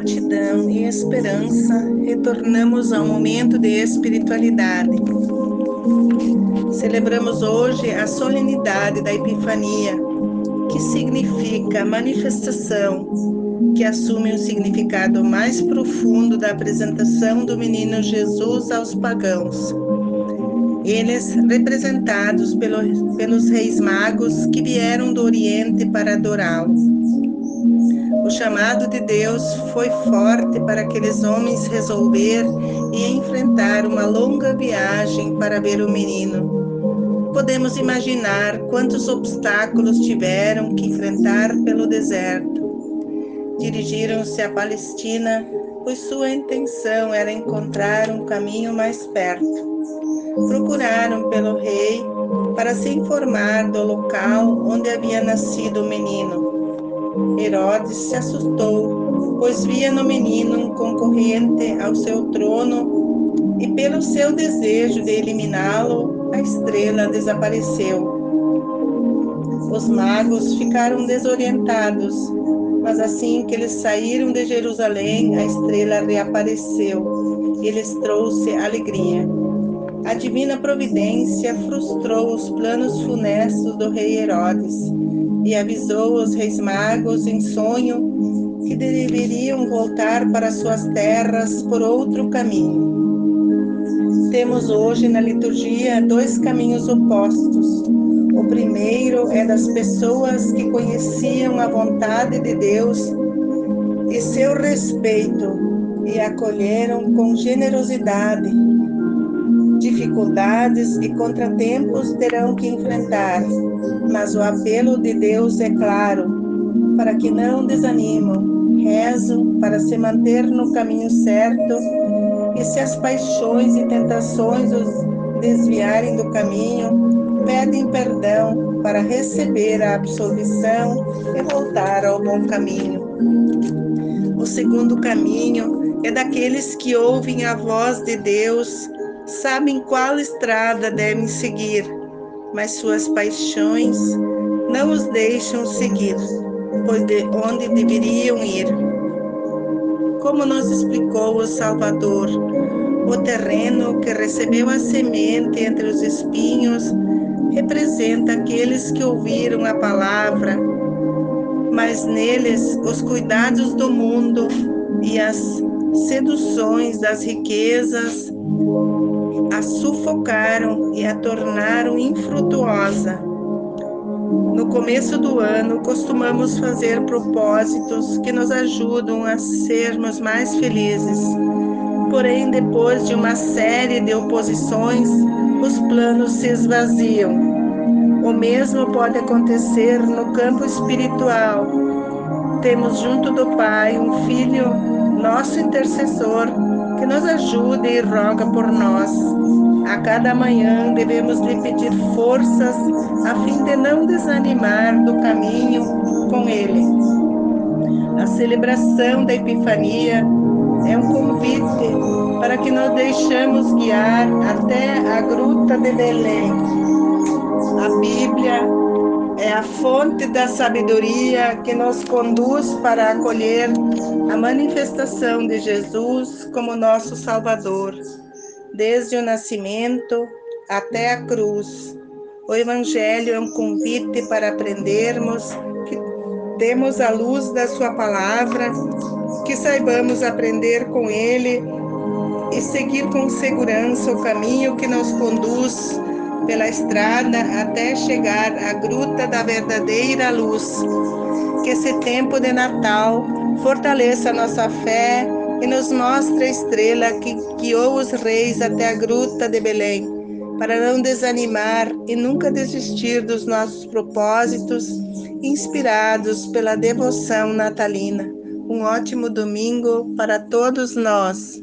gratidão e esperança, retornamos ao momento de espiritualidade. Celebramos hoje a solenidade da Epifania, que significa manifestação, que assume um significado mais profundo da apresentação do menino Jesus aos pagãos. Eles representados pelo, pelos reis magos que vieram do Oriente para adorá-lo o chamado de Deus foi forte para aqueles homens resolver e enfrentar uma longa viagem para ver o menino. Podemos imaginar quantos obstáculos tiveram que enfrentar pelo deserto. Dirigiram-se à Palestina, pois sua intenção era encontrar um caminho mais perto. Procuraram pelo rei para se informar do local onde havia nascido o menino Herodes se assustou, pois via no menino um concorrente ao seu trono e, pelo seu desejo de eliminá-lo, a estrela desapareceu. Os magos ficaram desorientados, mas assim que eles saíram de Jerusalém, a estrela reapareceu e lhes trouxe alegria. A divina providência frustrou os planos funestos do rei Herodes e avisou os reis magos em sonho que deveriam voltar para suas terras por outro caminho. Temos hoje na liturgia dois caminhos opostos. O primeiro é das pessoas que conheciam a vontade de Deus e seu respeito e acolheram com generosidade. Dificuldades e contratempos terão que enfrentar, mas o apelo de Deus é claro, para que não desanimam, rezo para se manter no caminho certo e se as paixões e tentações os desviarem do caminho, pedem perdão para receber a absolvição e voltar ao bom caminho. O segundo caminho é daqueles que ouvem a voz de Deus, sabem qual estrada devem seguir mas suas paixões não os deixam seguir, pois de onde deveriam ir. Como nos explicou o Salvador, o terreno que recebeu a semente entre os espinhos representa aqueles que ouviram a palavra, mas neles os cuidados do mundo e as seduções das riquezas sufocaram e a tornaram infrutuosa. No começo do ano, costumamos fazer propósitos que nos ajudam a sermos mais felizes. Porém, depois de uma série de oposições, os planos se esvaziam. O mesmo pode acontecer no campo espiritual. Temos junto do Pai um filho, nosso intercessor, que nos ajude e roga por nós. A cada manhã devemos lhe pedir forças a fim de não desanimar do caminho com ele. A celebração da Epifania é um convite para que nos deixemos guiar até a gruta de Belém. A Bíblia é a fonte da sabedoria que nos conduz para acolher a manifestação de Jesus como nosso Salvador, desde o nascimento até a cruz. O Evangelho é um convite para aprendermos que temos a luz da Sua palavra, que saibamos aprender com Ele e seguir com segurança o caminho que nos conduz pela estrada até chegar à gruta da verdadeira luz. Que esse tempo de Natal fortaleça nossa fé e nos mostre a estrela que guiou os reis até a gruta de Belém, para não desanimar e nunca desistir dos nossos propósitos, inspirados pela devoção natalina. Um ótimo domingo para todos nós.